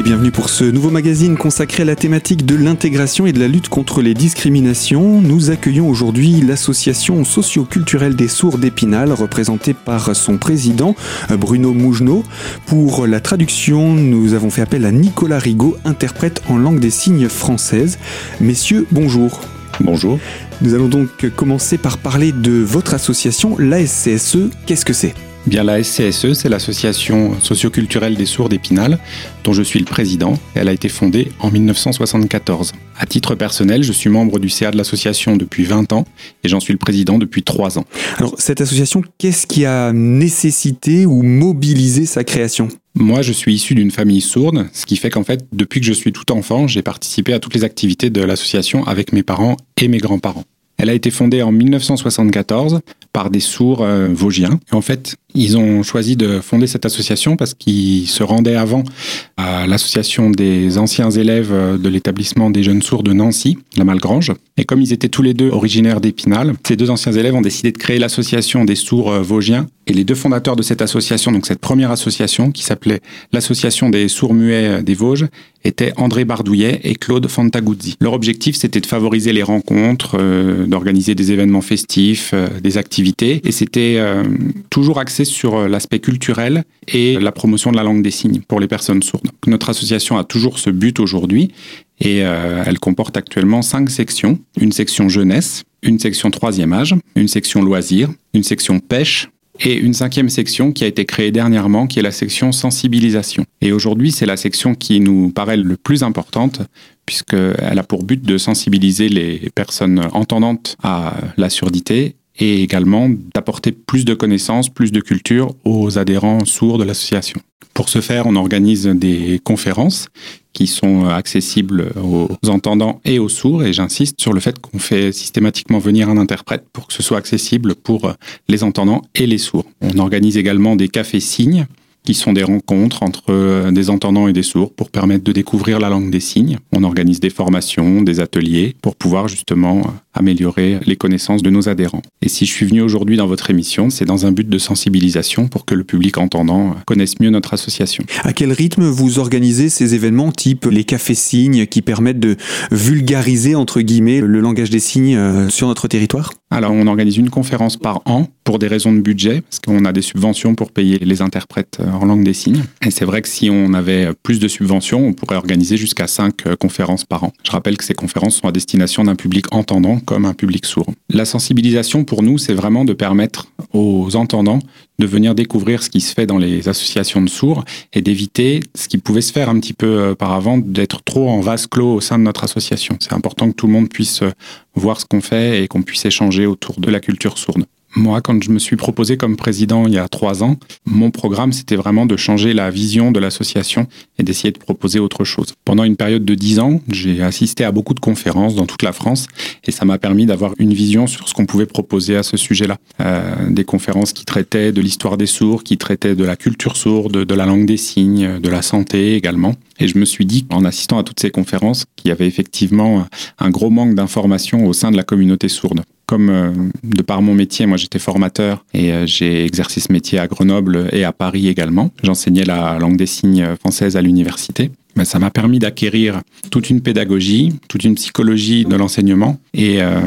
Et bienvenue pour ce nouveau magazine consacré à la thématique de l'intégration et de la lutte contre les discriminations. Nous accueillons aujourd'hui l'association socio-culturelle des sourds d'Épinal, représentée par son président Bruno Mougenot. Pour la traduction, nous avons fait appel à Nicolas Rigaud, interprète en langue des signes française. Messieurs, bonjour. Bonjour. Nous allons donc commencer par parler de votre association, l'ASCSE. Qu'est-ce que c'est? Bien, la SCSE, c'est l'association socioculturelle des sourds d'Épinal, dont je suis le président. Elle a été fondée en 1974. À titre personnel, je suis membre du CA de l'association depuis 20 ans et j'en suis le président depuis 3 ans. Alors, cette association, qu'est-ce qui a nécessité ou mobilisé sa création? Moi, je suis issu d'une famille sourde, ce qui fait qu'en fait, depuis que je suis tout enfant, j'ai participé à toutes les activités de l'association avec mes parents et mes grands-parents. Elle a été fondée en 1974 par des sourds euh, vosgiens. en fait, ils ont choisi de fonder cette association parce qu'ils se rendaient avant à l'association des anciens élèves de l'établissement des jeunes sourds de Nancy, la Malgrange. Et comme ils étaient tous les deux originaires d'Épinal, ces deux anciens élèves ont décidé de créer l'association des sourds euh, vosgiens. Et les deux fondateurs de cette association, donc cette première association qui s'appelait l'association des sourds muets des Vosges, étaient André Bardouillet et Claude Fantaguzzi. Leur objectif, c'était de favoriser les rencontres, euh, d'organiser des événements festifs, euh, des activités. Et c'était toujours axé sur euh, l'aspect culturel et la promotion de la langue des signes pour les personnes sourdes. Notre association a toujours ce but aujourd'hui et euh, elle comporte actuellement cinq sections. Une section jeunesse, une section troisième âge, une section loisirs, une section pêche, et une cinquième section qui a été créée dernièrement, qui est la section sensibilisation. Et aujourd'hui, c'est la section qui nous paraît le plus importante, puisqu'elle a pour but de sensibiliser les personnes entendantes à la surdité et également d'apporter plus de connaissances, plus de culture aux adhérents sourds de l'association. Pour ce faire, on organise des conférences qui sont accessibles aux entendants et aux sourds, et j'insiste sur le fait qu'on fait systématiquement venir un interprète pour que ce soit accessible pour les entendants et les sourds. On organise également des cafés signes qui sont des rencontres entre euh, des entendants et des sourds pour permettre de découvrir la langue des signes. On organise des formations, des ateliers pour pouvoir justement euh, améliorer les connaissances de nos adhérents. Et si je suis venu aujourd'hui dans votre émission, c'est dans un but de sensibilisation pour que le public entendant euh, connaisse mieux notre association. À quel rythme vous organisez ces événements type les cafés signes qui permettent de vulgariser entre guillemets le langage des signes sur notre territoire? Alors, on organise une conférence par an pour des raisons de budget, parce qu'on a des subventions pour payer les interprètes euh, en langue des signes. Et c'est vrai que si on avait plus de subventions, on pourrait organiser jusqu'à cinq euh, conférences par an. Je rappelle que ces conférences sont à destination d'un public entendant comme un public sourd. La sensibilisation, pour nous, c'est vraiment de permettre aux entendants de venir découvrir ce qui se fait dans les associations de sourds et d'éviter ce qui pouvait se faire un petit peu euh, auparavant, d'être trop en vase clos au sein de notre association. C'est important que tout le monde puisse voir ce qu'on fait et qu'on puisse échanger autour de la culture sourde. Moi, quand je me suis proposé comme président il y a trois ans, mon programme, c'était vraiment de changer la vision de l'association et d'essayer de proposer autre chose. Pendant une période de dix ans, j'ai assisté à beaucoup de conférences dans toute la France et ça m'a permis d'avoir une vision sur ce qu'on pouvait proposer à ce sujet-là. Euh, des conférences qui traitaient de l'histoire des sourds, qui traitaient de la culture sourde, de la langue des signes, de la santé également. Et je me suis dit, en assistant à toutes ces conférences, qu'il y avait effectivement un gros manque d'informations au sein de la communauté sourde comme euh, de par mon métier, moi j'étais formateur et euh, j'ai exercé ce métier à Grenoble et à Paris également. J'enseignais la langue des signes française à l'université. Mais ça m'a permis d'acquérir toute une pédagogie, toute une psychologie de l'enseignement et euh,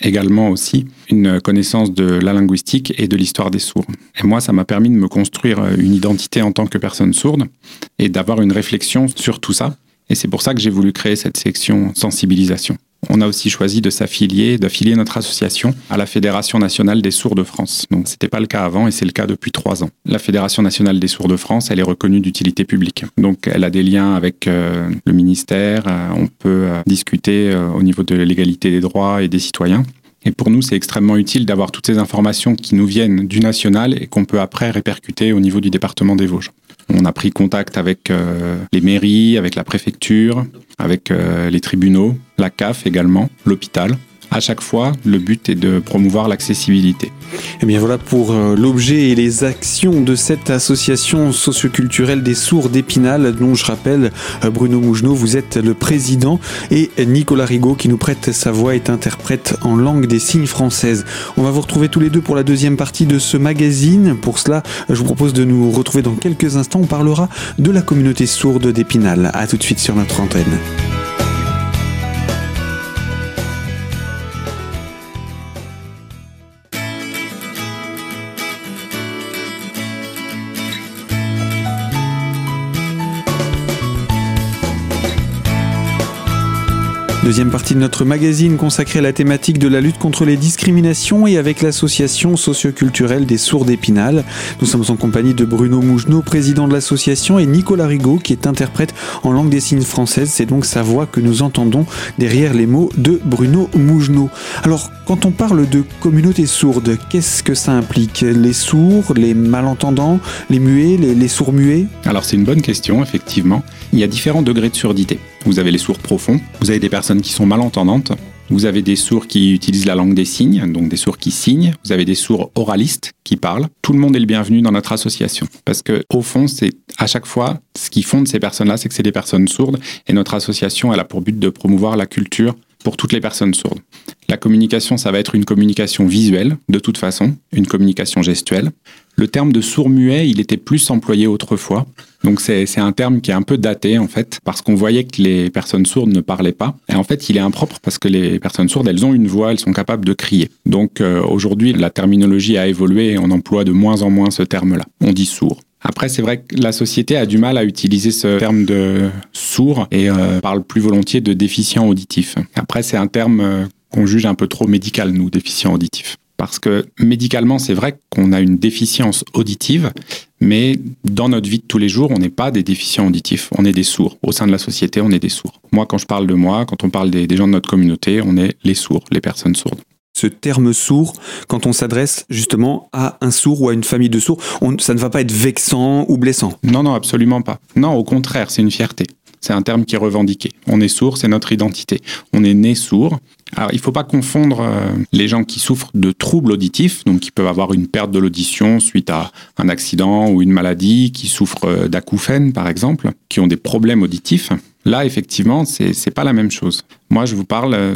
également aussi une connaissance de la linguistique et de l'histoire des sourds. Et moi, ça m'a permis de me construire une identité en tant que personne sourde et d'avoir une réflexion sur tout ça. Et c'est pour ça que j'ai voulu créer cette section sensibilisation. On a aussi choisi de s'affilier, d'affilier notre association à la Fédération nationale des sourds de France. Donc, c'était pas le cas avant et c'est le cas depuis trois ans. La Fédération nationale des sourds de France, elle est reconnue d'utilité publique. Donc, elle a des liens avec euh, le ministère. Euh, on peut euh, discuter au niveau de l'égalité des droits et des citoyens. Et pour nous, c'est extrêmement utile d'avoir toutes ces informations qui nous viennent du national et qu'on peut après répercuter au niveau du département des Vosges. On a pris contact avec euh, les mairies, avec la préfecture, avec euh, les tribunaux, la CAF également, l'hôpital, À chaque fois, le but est de promouvoir l'accessibilité. Et eh bien voilà pour euh, l'objet et les actions de cette association socioculturelle des sourds d'Épinal, dont je rappelle, euh, Bruno Mougenot, vous êtes le président, et Nicolas Rigaud, qui nous prête sa voix, est interprète en langue des signes française. On va vous retrouver tous les deux pour la deuxième partie de ce magazine. Pour cela, je vous propose de nous retrouver dans quelques instants. On parlera de la communauté sourde d'Épinal. A tout de suite sur notre antenne. Deuxième partie de notre magazine consacrée à la thématique de la lutte contre les discriminations et avec l'association socioculturelle des sourds d'Épinal. Nous sommes en compagnie de Bruno Mougenot, président de l'association, et Nicolas Rigaud, qui est interprète en langue des signes française. C'est donc sa voix que nous entendons derrière les mots de Bruno Mougenot. Alors, quand on parle de communauté sourde, qu'est-ce que ça implique? Les sourds, les malentendants, les muets, les, les sourds muets Alors, c'est une bonne question, effectivement. Il y a différents degrés de surdité. Vous avez les sourds profonds, vous avez des personnes qui sont malentendantes, vous avez des sourds qui utilisent la langue des signes, donc des sourds qui signent. Vous avez des sourds oralistes qui parlent. Tout le monde est le bienvenu dans notre association. Parce que, au fond, c'est à chaque fois, ce qui fonde ces personnes-là, c'est que c'est des personnes sourdes. Et notre association, elle a pour but de promouvoir la culture pour toutes les personnes sourdes. La communication, ça va être une communication visuelle, de toute façon, une communication gestuelle. Le terme de sourd-muet, il était plus employé autrefois. Donc c'est un terme qui est un peu daté, en fait, parce qu'on voyait que les personnes sourdes ne parlaient pas. Et en fait, il est impropre parce que les personnes sourdes, elles ont une voix, elles sont capables de crier. Donc euh, aujourd'hui, la terminologie a évolué et on emploie de moins en moins ce terme-là. On dit sourd. Après, c'est vrai que la société a du mal à utiliser ce terme de sourd et euh, parle plus volontiers de déficient auditif. Après, c'est un terme euh, qu'on juge un peu trop médical, nous, déficient auditif. Parce que médicalement, c'est vrai qu'on a une déficience auditive, mais dans notre vie de tous les jours, on n'est pas des déficients auditifs, on est des sourds. Au sein de la société, on est des sourds. Moi, quand je parle de moi, quand on parle des, des gens de notre communauté, on est les sourds, les personnes sourdes ce terme sourd quand on s'adresse justement à un sourd ou à une famille de sourds Ça ne va pas être vexant ou blessant Non, non, absolument pas. Non, au contraire, c'est une fierté. C'est un terme qui est revendiqué. On est sourd, c'est notre identité. On est né sourd. Alors, il ne faut pas confondre euh, les gens qui souffrent de troubles auditifs, donc qui peuvent avoir une perte de l'audition suite à un accident ou une maladie, qui souffrent euh, d'acouphènes, par exemple, qui ont des problèmes auditifs. Là, effectivement, c'est n'est pas la même chose. Moi, je vous parle euh,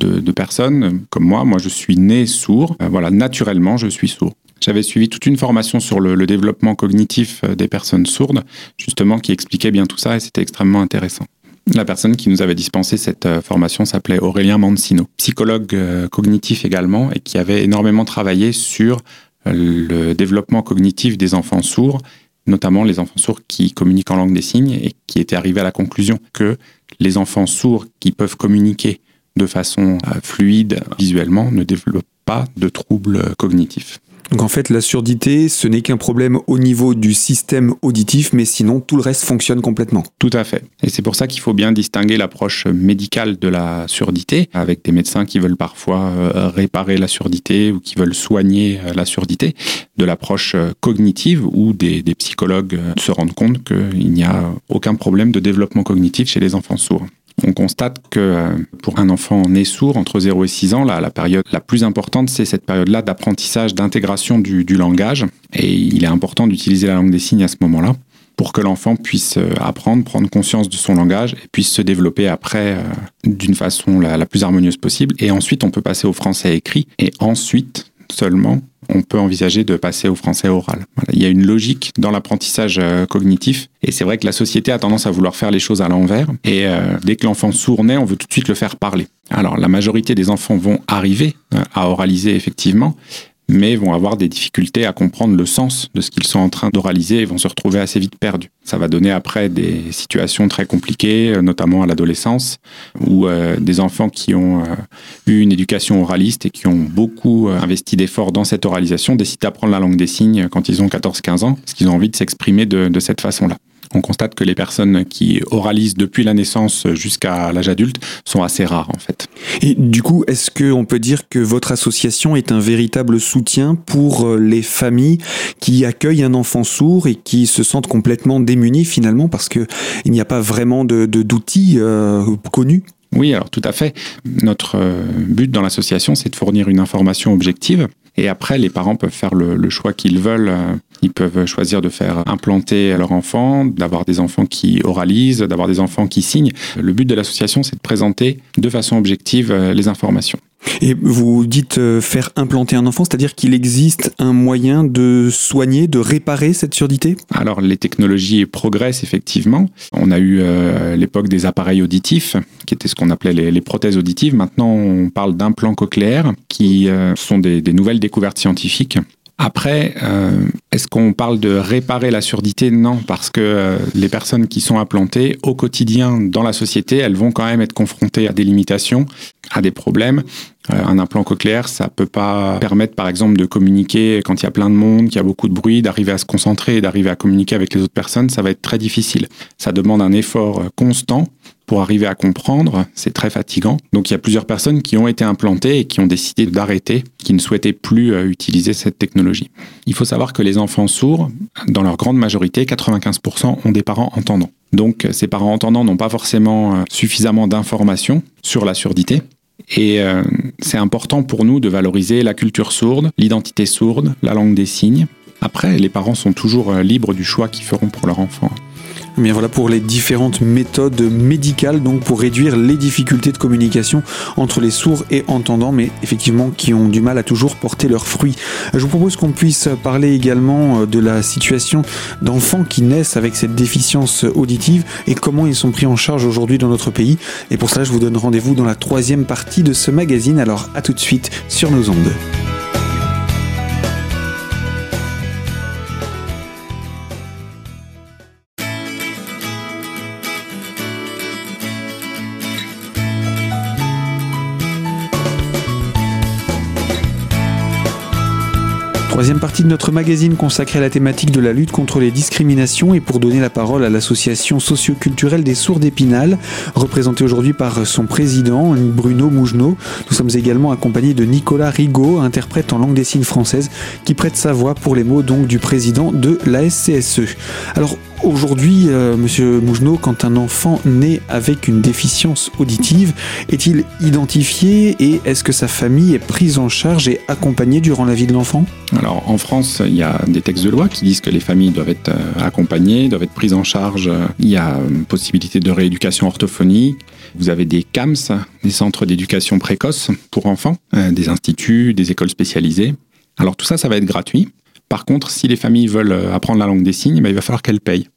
de, personnes comme moi. Moi, je suis né sourd. Euh, voilà, naturellement, je suis sourd. J'avais suivi toute une formation sur le, développement cognitif euh, des personnes sourdes, justement, qui expliquait bien tout ça et c'était extrêmement intéressant. La personne qui nous avait dispensé cette formation s'appelait Aurélien Mancino, psychologue cognitif également, et qui avait énormément travaillé sur le développement cognitif des enfants sourds notamment les enfants sourds qui communiquent en langue des signes et qui étaient arrivés à la conclusion que les enfants sourds qui peuvent communiquer de façon euh, fluide visuellement ne développent pas de troubles cognitifs. Donc en fait, la surdité, ce n'est qu'un problème au niveau du système auditif, mais sinon tout le reste fonctionne complètement. Tout à fait. Et c'est pour ça qu'il faut bien distinguer l'approche médicale de la surdité, avec des médecins qui veulent parfois euh, réparer la surdité ou qui veulent soigner euh, la surdité, de l'approche euh, cognitive où des, des psychologues se rendent compte qu'il n'y a aucun problème de développement cognitif chez les enfants sourds on constate que euh, pour un enfant né sourd, entre 0 et 6 ans, la période la plus importante, c'est cette période-là d'apprentissage, d'intégration du, langage. Et il est important d'utiliser la langue des signes à ce moment-là pour que l'enfant puisse euh, apprendre, prendre conscience de son langage et puisse se développer après euh, d'une façon la, plus harmonieuse possible. Et ensuite, on peut passer au français écrit et ensuite seulement on peut envisager de passer au français oral. Il y a une logique dans l'apprentissage euh, cognitif et c'est vrai que la société a tendance à vouloir faire les choses à l'envers et euh, dès que l'enfant sourd on veut tout de suite le faire parler. Alors la majorité des enfants vont arriver euh, à oraliser effectivement, mais vont avoir des difficultés à comprendre le sens de ce qu'ils sont en train d'oraliser et vont se retrouver assez vite perdus. Ça va donner après des situations très compliquées, euh, notamment à l'adolescence, où euh, des enfants qui ont euh, eu une éducation oraliste et qui ont beaucoup investi d'efforts dans cette oralisation décident d'apprendre la langue des signes quand ils ont 14-15 ans, parce qu'ils ont envie de s'exprimer de cette façon-là on constate que les personnes qui oralisent depuis la naissance jusqu'à l'âge adulte sont assez rares en fait. Et du coup, est-ce qu'on peut dire que votre association est un véritable soutien pour euh, les familles qui accueillent un enfant sourd et qui se sentent complètement démunies finalement parce qu'il n'y a pas vraiment d'outils de, euh, connus? Oui, alors tout à fait. Notre but dans l'association, c'est de fournir une information objective. Et après, les parents peuvent faire le, choix qu'ils veulent. Ils peuvent choisir de faire implanter leur enfant, d'avoir des enfants qui oralisent, d'avoir des enfants qui signent. Le but de l'association, c'est de présenter de façon objective les informations. Et vous dites euh, faire implanter un enfant, c'est-à-dire qu'il existe un moyen de soigner, de réparer cette surdité? Alors les technologies progressent effectivement. On a eu euh, l'époque des appareils auditifs, qui étaient ce qu'on appelait les, prothèses auditives. Maintenant, on parle d'implants cochléaires, qui euh, sont des, nouvelles découvertes scientifiques. Après, est-ce qu'on parle de réparer la surdité? Non, parce que les personnes qui sont implantées au quotidien dans la société, elles vont quand même être confrontées à des limitations, à des problèmes. Euh, un implant cochléaire, ça peut pas permettre, par exemple, de communiquer quand il y a plein de monde, qu'il y a beaucoup de bruit, d'arriver à se concentrer et d'arriver à communiquer avec les autres personnes. Ça va être très difficile. Ça demande un effort euh, constant pour arriver à comprendre. C'est très fatigant. Donc, il y a plusieurs personnes qui ont été implantées et qui ont décidé d'arrêter, qui ne souhaitaient plus euh, utiliser cette technologie. Il faut savoir que les enfants sourds, dans leur grande majorité, 95% ont des parents entendants. Donc, ces parents entendants n'ont pas forcément suffisamment d'informations sur la surdité et euh, c'est important pour nous de valoriser la culture sourde, l'identité sourde, la langue des signes. Après, les parents sont toujours euh, libres du choix qu'ils feront pour leur enfant. Bien voilà pour les différentes méthodes médicales, donc pour réduire les difficultés de communication entre les sourds et entendants, mais effectivement qui ont du mal à toujours porter leurs fruits. Je vous propose qu'on puisse parler également euh, de la situation d'enfants qui naissent avec cette déficience auditive et comment ils sont pris en charge aujourd'hui dans notre pays. Et pour cela, je vous donne rendez-vous dans la troisième partie de ce magazine. Alors à tout de suite sur nos ondes. Troisième partie de notre magazine consacrée à la thématique de la lutte contre les discriminations et pour donner la parole à l'association socio-culturelle des sourds d'Épinal, représentée aujourd'hui par son président Bruno Mougenot. Nous sommes également accompagnés de Nicolas Rigaud, interprète en langue des signes française, qui prête sa voix pour les mots donc du président de la SCSE. Alors Aujourd'hui, euh, Monsieur Mougenot, quand un enfant naît avec une déficience auditive, est-il identifié et est-ce que sa famille est prise en charge et accompagnée durant la vie de l'enfant? Alors en France, il y a des textes de loi qui disent que les familles doivent être euh, accompagnées, doivent être prises en charge. Il y a une possibilité de rééducation orthophonique. Vous avez des CAMS, des centres d'éducation précoce pour enfants, euh, des instituts, des écoles spécialisées. Alors tout ça, ça va être gratuit. Par contre, si les familles veulent euh, apprendre la langue des signes, ben, il va falloir qu'elles payent.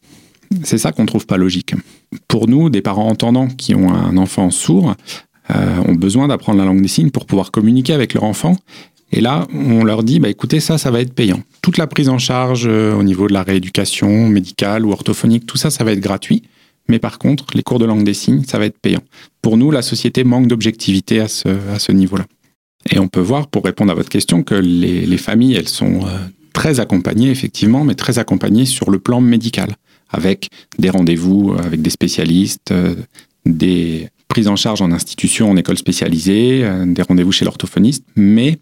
C'est ça qu'on ne trouve pas logique. Pour nous, des parents entendants qui ont un enfant sourd euh, ont besoin d'apprendre la langue des signes pour pouvoir communiquer avec leur enfant. Et là, on leur dit, bah, écoutez, ça, ça va être payant. Toute la prise en charge euh, au niveau de la rééducation médicale ou orthophonique, tout ça, ça va être gratuit. Mais par contre, les cours de langue des signes, ça va être payant. Pour nous, la société manque d'objectivité à ce, niveau-là. Et on peut voir, pour répondre à votre question, que les familles, elles sont très accompagné, effectivement, mais très accompagné sur le plan médical, avec des rendez-vous avec des spécialistes, euh, des prises en charge en institution, en école spécialisée, euh, des rendez-vous chez l'orthophoniste, mais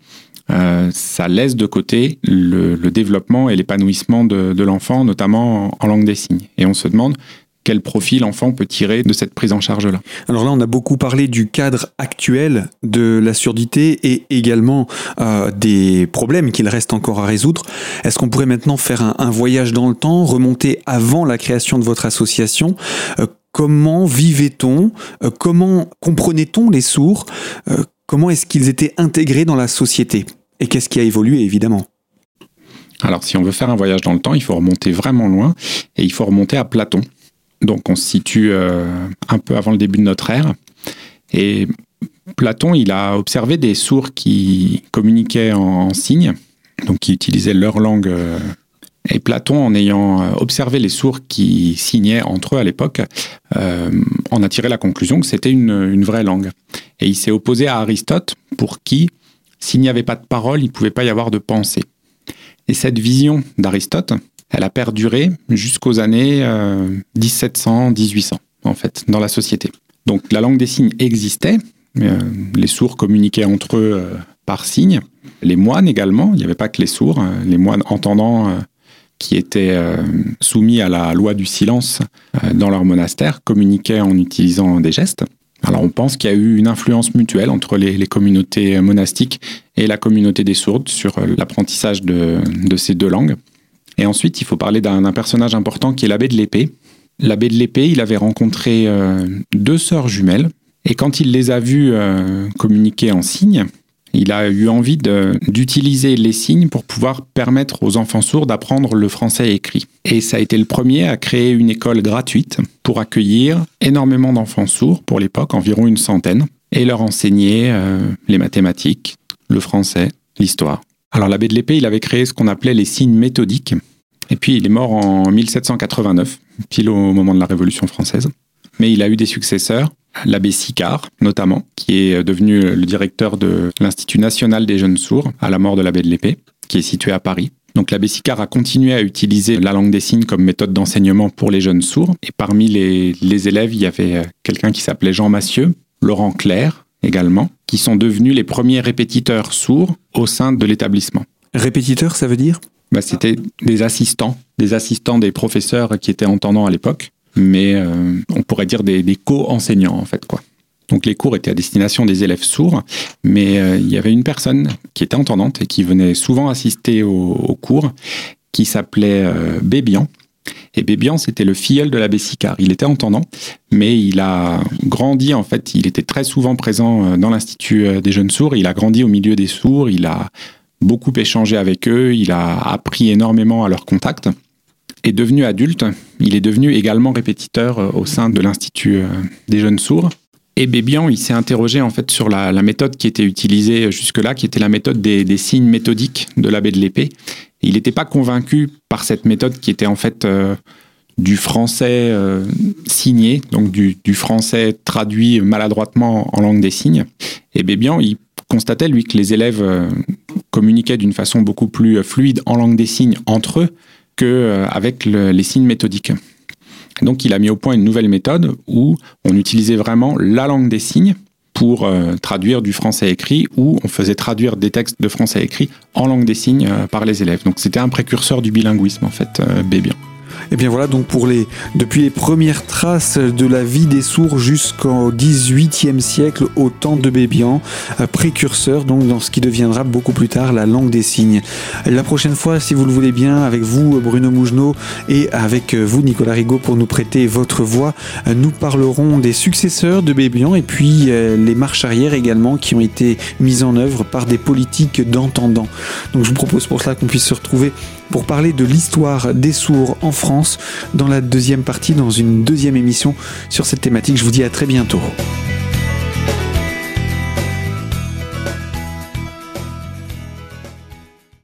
euh, ça laisse de côté le, développement et l'épanouissement de, de l'enfant, notamment en, langue des signes. Et on se demande quel profil l'enfant peut tirer de cette prise en charge-là. Alors là, on a beaucoup parlé du cadre actuel de la surdité et également euh, des problèmes qu'il reste encore à résoudre. Est-ce qu'on pourrait maintenant faire un, voyage dans le temps, remonter avant la création de votre association? Euh, Comment vivait-on? Euh, Comment comprenait-on les sourds? Comment est-ce qu'ils étaient intégrés dans la société? Et qu'est-ce qui a évolué, évidemment? Alors, si on veut faire un voyage dans le temps, il faut remonter vraiment loin et il faut remonter à Platon. Donc on se situe euh, un peu avant le début de notre ère. Et Platon, il a observé des sourds qui communiquaient en, signes, donc qui utilisaient leur langue. Euh, et Platon, en ayant euh, observé les sourds qui signaient entre eux à l'époque, en a tiré la conclusion que c'était une, une, vraie langue. Et il s'est opposé à Aristote, pour qui, s'il n'y avait pas de parole, il ne pouvait pas y avoir de pensée. Et cette vision d'Aristote, elle a perduré jusqu'aux années 1700, euh, 1800, en fait, dans la société. Donc la langue des signes existait, euh, les sourds communiquaient entre eux euh, par signes, les moines également, il n'y avait pas que les sourds, les moines entendants qui étaient soumis à la loi du silence dans leur monastère communiquaient en utilisant des gestes. Alors on pense qu'il y a eu une influence mutuelle entre les, communautés monastiques et la communauté des sourdes sur l'apprentissage de, ces deux langues. Et ensuite, il faut parler d'un personnage important qui est l'abbé de l'épée. L'abbé de l'épée, il avait rencontré euh, deux sœurs jumelles, et quand il les a vues euh, communiquer en signes, il a eu envie d'utiliser les signes pour pouvoir permettre aux enfants sourds d'apprendre le français écrit. Et ça a été le premier à créer une école gratuite pour accueillir énormément d'enfants sourds pour l'époque, environ une centaine, et leur enseigner euh, les mathématiques, le français, l'histoire. Alors l'abbé de l'épée, il avait créé ce qu'on appelait les signes méthodiques. Et puis il est mort en 1789, pile au moment de la Révolution française. Mais il a eu des successeurs l'abbé Sicard notamment, qui est devenu le directeur de l'Institut national des jeunes sourds à la mort de l'abbé de l'Épée, qui est situé à Paris. Donc l'abbé Sicard a continué à utiliser la langue des signes comme méthode d'enseignement pour les jeunes sourds. Et parmi les, élèves, il y avait quelqu'un qui s'appelait Jean Massieu, Laurent Clair également, qui sont devenus les premiers répétiteurs sourds au sein de l'établissement. Répétiteurs, ça veut dire? Bah, C'était des assistants, des assistants des professeurs qui étaient entendants à l'époque mais euh, on pourrait dire des, co-enseignants en fait quoi. Donc les cours étaient à destination des élèves sourds, mais euh, il y avait une personne qui était entendante et qui venait souvent assister aux, cours, qui s'appelait euh, Bébian. Et Bébian, c'était le filleul de l'abbé Sicard. Il était entendant, mais il a grandi, en fait, il était très souvent présent dans l'Institut des jeunes sourds. Il a grandi au milieu des sourds, il a beaucoup échangé avec eux, il a appris énormément à leur contact est devenu adulte, il est devenu également répétiteur euh, au sein de l'Institut euh, des jeunes sourds. Et Bébian, il s'est interrogé en fait sur la, méthode qui était utilisée jusque-là, qui était la méthode des, signes méthodiques de l'abbé de l'épée. Il n'était pas convaincu par cette méthode qui était en fait euh, du français signé, donc du, français traduit maladroitement en langue des signes. Et Bébian, il constatait lui que les élèves communiquaient d'une façon beaucoup plus fluide en langue des signes entre eux qu'avec euh, les signes méthodiques. donc il a mis au point une nouvelle méthode où on utilisait vraiment la langue des signes pour euh, traduire du français écrit ou on faisait traduire des textes de français écrit en langue des signes euh, par les élèves. Donc c'était un précurseur du bilinguisme en fait, Bébian. Et bien voilà donc pour les depuis les premières traces de la vie des sourds jusqu'au XVIIIe siècle au temps de Bébian, euh, précurseur donc dans ce qui deviendra beaucoup plus tard la langue des signes. La prochaine fois, si vous le voulez bien, avec vous Bruno Mougenot et avec vous Nicolas Rigaud pour nous prêter votre voix, euh, nous parlerons des successeurs de Bébian et puis euh, les marches arrière également qui ont été mises en œuvre par des politiques d'entendants. Donc je vous propose pour cela qu'on puisse se retrouver pour parler de l'histoire des sourds en France dans la deuxième partie, dans une deuxième émission sur cette thématique. Je vous dis à très bientôt.